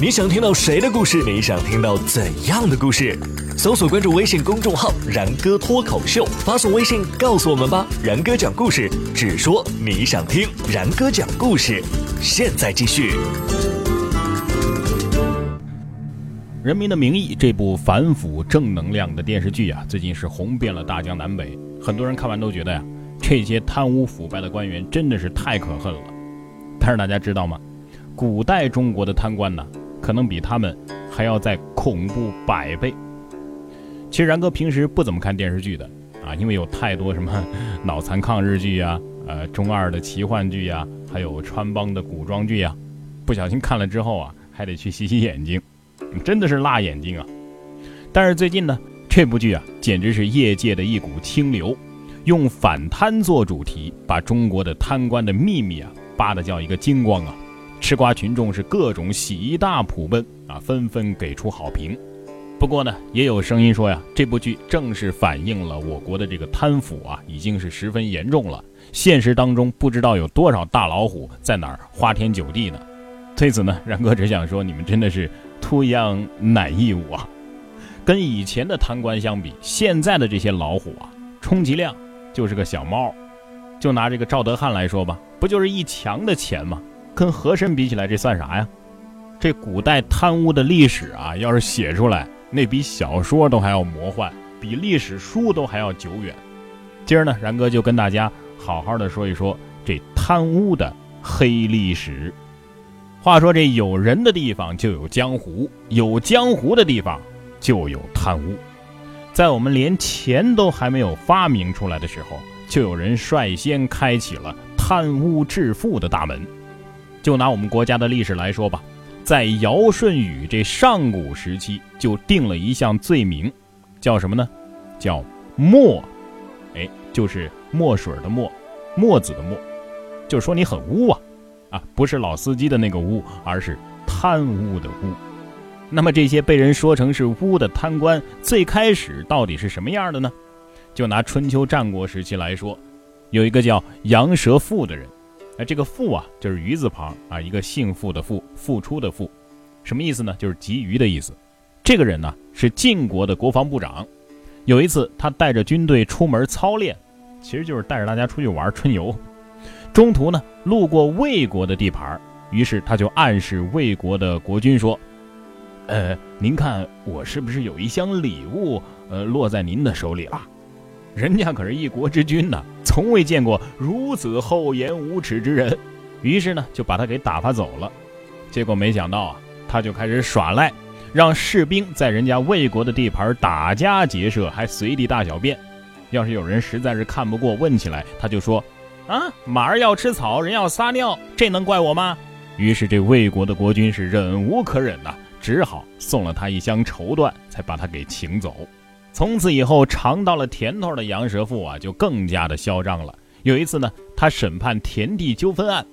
你想听到谁的故事？你想听到怎样的故事？搜索关注微信公众号“然哥脱口秀”，发送微信告诉我们吧。然哥讲故事，只说你想听。然哥讲故事，现在继续。《人民的名义》这部反腐正能量的电视剧啊，最近是红遍了大江南北。很多人看完都觉得呀，这些贪污腐败的官员真的是太可恨了。但是大家知道吗？古代中国的贪官呢？可能比他们还要再恐怖百倍。其实然哥平时不怎么看电视剧的啊，因为有太多什么脑残抗日剧呀、呃中二的奇幻剧呀，还有穿帮的古装剧呀，不小心看了之后啊，还得去洗洗眼睛，真的是辣眼睛啊。但是最近呢，这部剧啊，简直是业界的一股清流，用反贪做主题，把中国的贪官的秘密啊扒的叫一个精光啊。吃瓜群众是各种喜大普奔啊，纷纷给出好评。不过呢，也有声音说呀，这部剧正是反映了我国的这个贪腐啊，已经是十分严重了。现实当中不知道有多少大老虎在哪儿花天酒地呢？对此呢，然哥只想说，你们真的是 too young naive 啊！跟以前的贪官相比，现在的这些老虎啊，充其量就是个小猫。就拿这个赵德汉来说吧，不就是一墙的钱吗？跟和珅比起来，这算啥呀？这古代贪污的历史啊，要是写出来，那比小说都还要魔幻，比历史书都还要久远。今儿呢，然哥就跟大家好好的说一说这贪污的黑历史。话说，这有人的地方就有江湖，有江湖的地方就有贪污。在我们连钱都还没有发明出来的时候，就有人率先开启了贪污致富的大门。就拿我们国家的历史来说吧，在尧舜禹这上古时期就定了一项罪名，叫什么呢？叫墨，哎，就是墨水的墨，墨子的墨，就说你很污啊，啊，不是老司机的那个污，而是贪污的污。那么这些被人说成是污的贪官，最开始到底是什么样的呢？就拿春秋战国时期来说，有一个叫杨蛇父的人。哎，这个“富”啊，就是鱼字旁啊，一个姓付的“付”，付出的“付”，什么意思呢？就是急鱼的意思。这个人呢是晋国的国防部长。有一次，他带着军队出门操练，其实就是带着大家出去玩春游。中途呢，路过魏国的地盘，于是他就暗示魏国的国君说：“呃，您看我是不是有一箱礼物，呃，落在您的手里了？人家可是一国之君呢。”从未见过如此厚颜无耻之人，于是呢就把他给打发走了。结果没想到啊，他就开始耍赖，让士兵在人家魏国的地盘打家劫舍，还随地大小便。要是有人实在是看不过，问起来，他就说：“啊，马儿要吃草，人要撒尿，这能怪我吗？”于是这魏国的国君是忍无可忍呐，只好送了他一箱绸缎，才把他给请走。从此以后，尝到了甜头的杨蛇父啊，就更加的嚣张了。有一次呢，他审判田地纠纷案，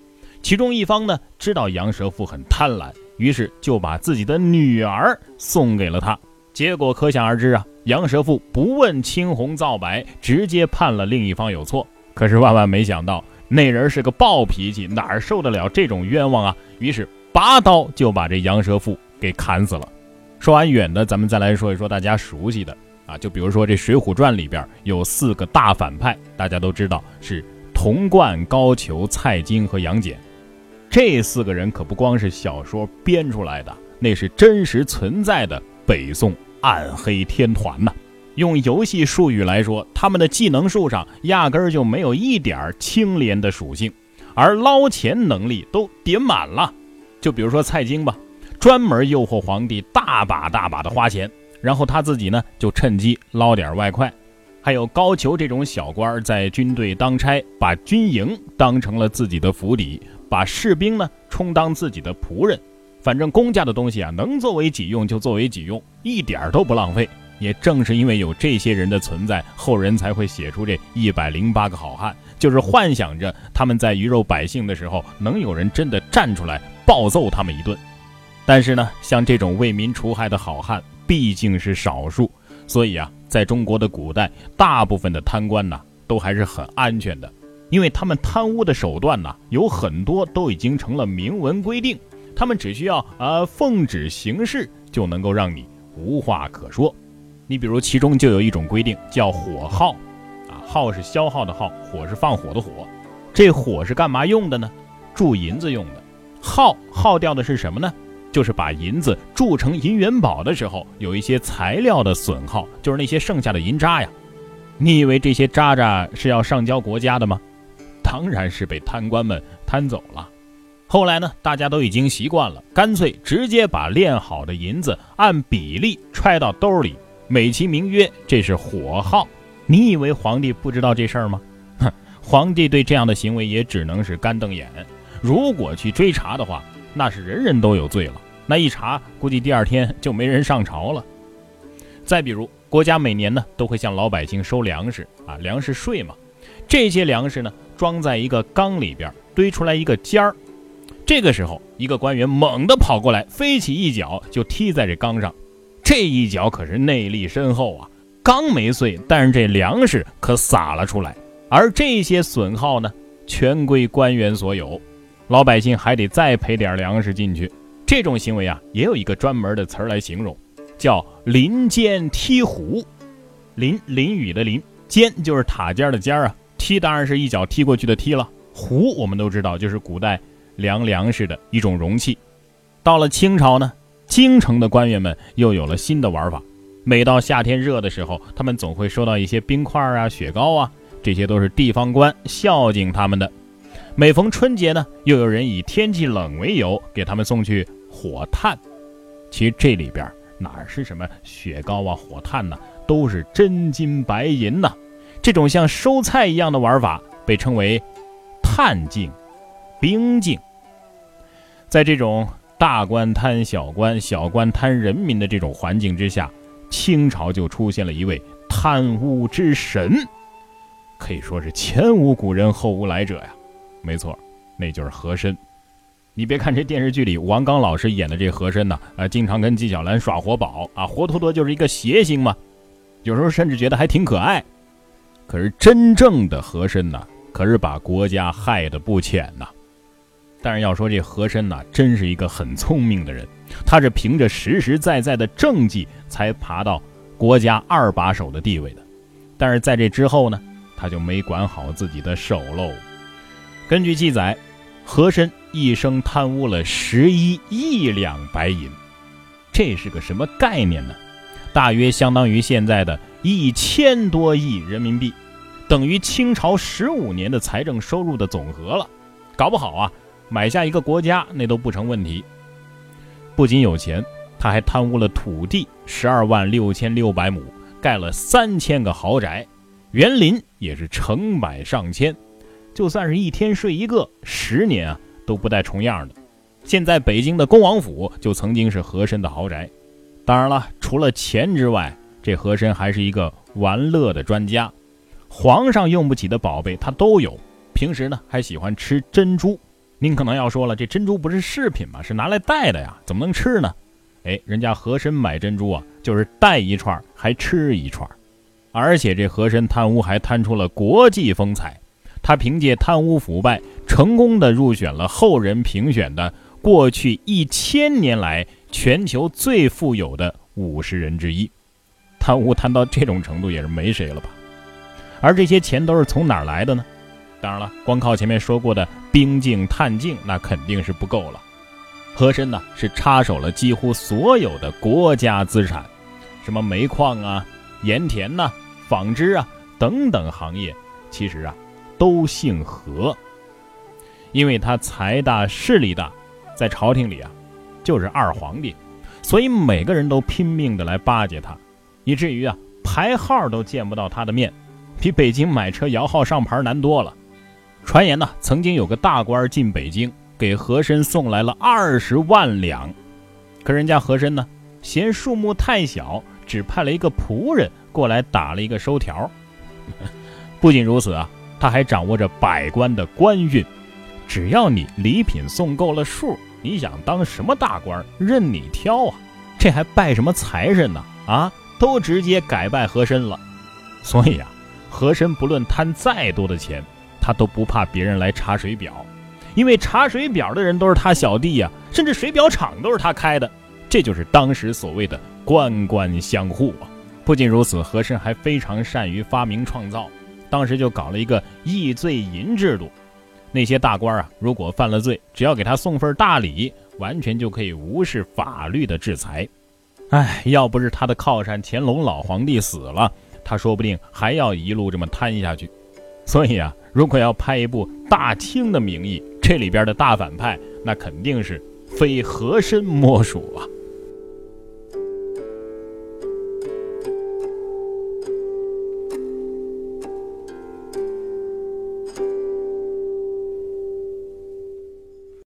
其中一方呢知道杨蛇父很贪婪，于是就把自己的女儿送给了他。结果可想而知啊，杨蛇父不问青红皂白，直接判了另一方有错。可是万万没想到，那人是个暴脾气，哪受得了这种冤枉啊？于是拔刀就把这杨蛇父给砍死了。说完远的，咱们再来说一说大家熟悉的。啊，就比如说这《水浒传》里边有四个大反派，大家都知道是童贯、高俅、蔡京和杨戬。这四个人可不光是小说编出来的，那是真实存在的北宋暗黑天团呐。用游戏术语来说，他们的技能树上压根儿就没有一点清廉的属性，而捞钱能力都点满了。就比如说蔡京吧，专门诱惑皇帝大把大把的花钱。然后他自己呢，就趁机捞点外快。还有高俅这种小官，在军队当差，把军营当成了自己的府邸，把士兵呢充当自己的仆人。反正公家的东西啊，能作为己用就作为己用，一点都不浪费。也正是因为有这些人的存在，后人才会写出这一百零八个好汉，就是幻想着他们在鱼肉百姓的时候，能有人真的站出来暴揍他们一顿。但是呢，像这种为民除害的好汉。毕竟是少数，所以啊，在中国的古代，大部分的贪官呢都还是很安全的，因为他们贪污的手段呢有很多都已经成了明文规定，他们只需要啊奉旨行事，就能够让你无话可说。你比如其中就有一种规定叫火耗，啊耗是消耗的耗，火是放火的火。这火是干嘛用的呢？铸银子用的。耗耗掉的是什么呢？就是把银子铸成银元宝的时候，有一些材料的损耗，就是那些剩下的银渣呀。你以为这些渣渣是要上交国家的吗？当然是被贪官们贪走了。后来呢，大家都已经习惯了，干脆直接把炼好的银子按比例揣到兜里，美其名曰这是火耗。你以为皇帝不知道这事儿吗？哼，皇帝对这样的行为也只能是干瞪眼。如果去追查的话，那是人人都有罪了。那一查，估计第二天就没人上朝了。再比如，国家每年呢都会向老百姓收粮食啊，粮食税嘛。这些粮食呢装在一个缸里边，堆出来一个尖儿。这个时候，一个官员猛地跑过来，飞起一脚就踢在这缸上。这一脚可是内力深厚啊，缸没碎，但是这粮食可洒了出来。而这些损耗呢，全归官员所有，老百姓还得再赔点粮食进去。这种行为啊，也有一个专门的词儿来形容，叫“林间踢虎”。林淋雨的淋，间就是塔尖的尖儿啊。踢当然是一脚踢过去的踢了。壶我们都知道，就是古代量粮食的一种容器。到了清朝呢，京城的官员们又有了新的玩法。每到夏天热的时候，他们总会收到一些冰块啊、雪糕啊，这些都是地方官孝敬他们的。每逢春节呢，又有人以天气冷为由给他们送去火炭。其实这里边哪是什么雪糕啊、火炭呢，都是真金白银呐。这种像收菜一样的玩法被称为炭敬、兵敬。在这种大官贪小官、小官贪人民的这种环境之下，清朝就出现了一位贪污之神，可以说是前无古人后无来者呀。没错，那就是和珅。你别看这电视剧里王刚老师演的这和珅呢，啊，经常跟纪晓岚耍活宝啊，活脱脱就是一个谐星嘛。有时候甚至觉得还挺可爱。可是真正的和珅呢，可是把国家害得不浅呐。但是要说这和珅呢，真是一个很聪明的人，他是凭着实实在在的政绩才爬到国家二把手的地位的。但是在这之后呢，他就没管好自己的手喽。根据记载，和珅一生贪污了十一亿两白银，这是个什么概念呢？大约相当于现在的一千多亿人民币，等于清朝十五年的财政收入的总和了。搞不好啊，买下一个国家那都不成问题。不仅有钱，他还贪污了土地十二万六千六百亩，盖了三千个豪宅，园林也是成百上千。就算是一天睡一个，十年啊都不带重样的。现在北京的恭王府就曾经是和珅的豪宅。当然了，除了钱之外，这和珅还是一个玩乐的专家。皇上用不起的宝贝他都有。平时呢还喜欢吃珍珠。您可能要说了，这珍珠不是饰品吗？是拿来戴的呀，怎么能吃呢？哎，人家和珅买珍珠啊，就是戴一串还吃一串。而且这和珅贪污还贪出了国际风采。他凭借贪污腐败，成功的入选了后人评选的过去一千年来全球最富有的五十人之一。贪污贪到这种程度，也是没谁了吧？而这些钱都是从哪儿来的呢？当然了，光靠前面说过的兵境、探境，那肯定是不够了。和珅呢，是插手了几乎所有的国家资产，什么煤矿啊、盐田呐、纺织啊等等行业，其实啊。都姓何，因为他财大势力大，在朝廷里啊，就是二皇帝，所以每个人都拼命的来巴结他，以至于啊排号都见不到他的面，比北京买车摇号上牌难多了。传言呢，曾经有个大官进北京，给和珅送来了二十万两，可人家和珅呢，嫌数目太小，只派了一个仆人过来打了一个收条。不仅如此啊。他还掌握着百官的官运，只要你礼品送够了数，你想当什么大官任你挑啊！这还拜什么财神呢？啊，都直接改拜和珅了。所以啊，和珅不论贪再多的钱，他都不怕别人来查水表，因为查水表的人都是他小弟呀，甚至水表厂都是他开的，这就是当时所谓的官官相护啊。不仅如此，和珅还非常善于发明创造，当时就搞了一个易罪银制度，那些大官啊，如果犯了罪，只要给他送份大礼，完全就可以无视法律的制裁。哎，要不是他的靠山乾隆老皇帝死了，他说不定还要一路这么贪下去。所以啊，如果要拍一部《大清的名义》，这里边的大反派那肯定是非和珅莫属啊。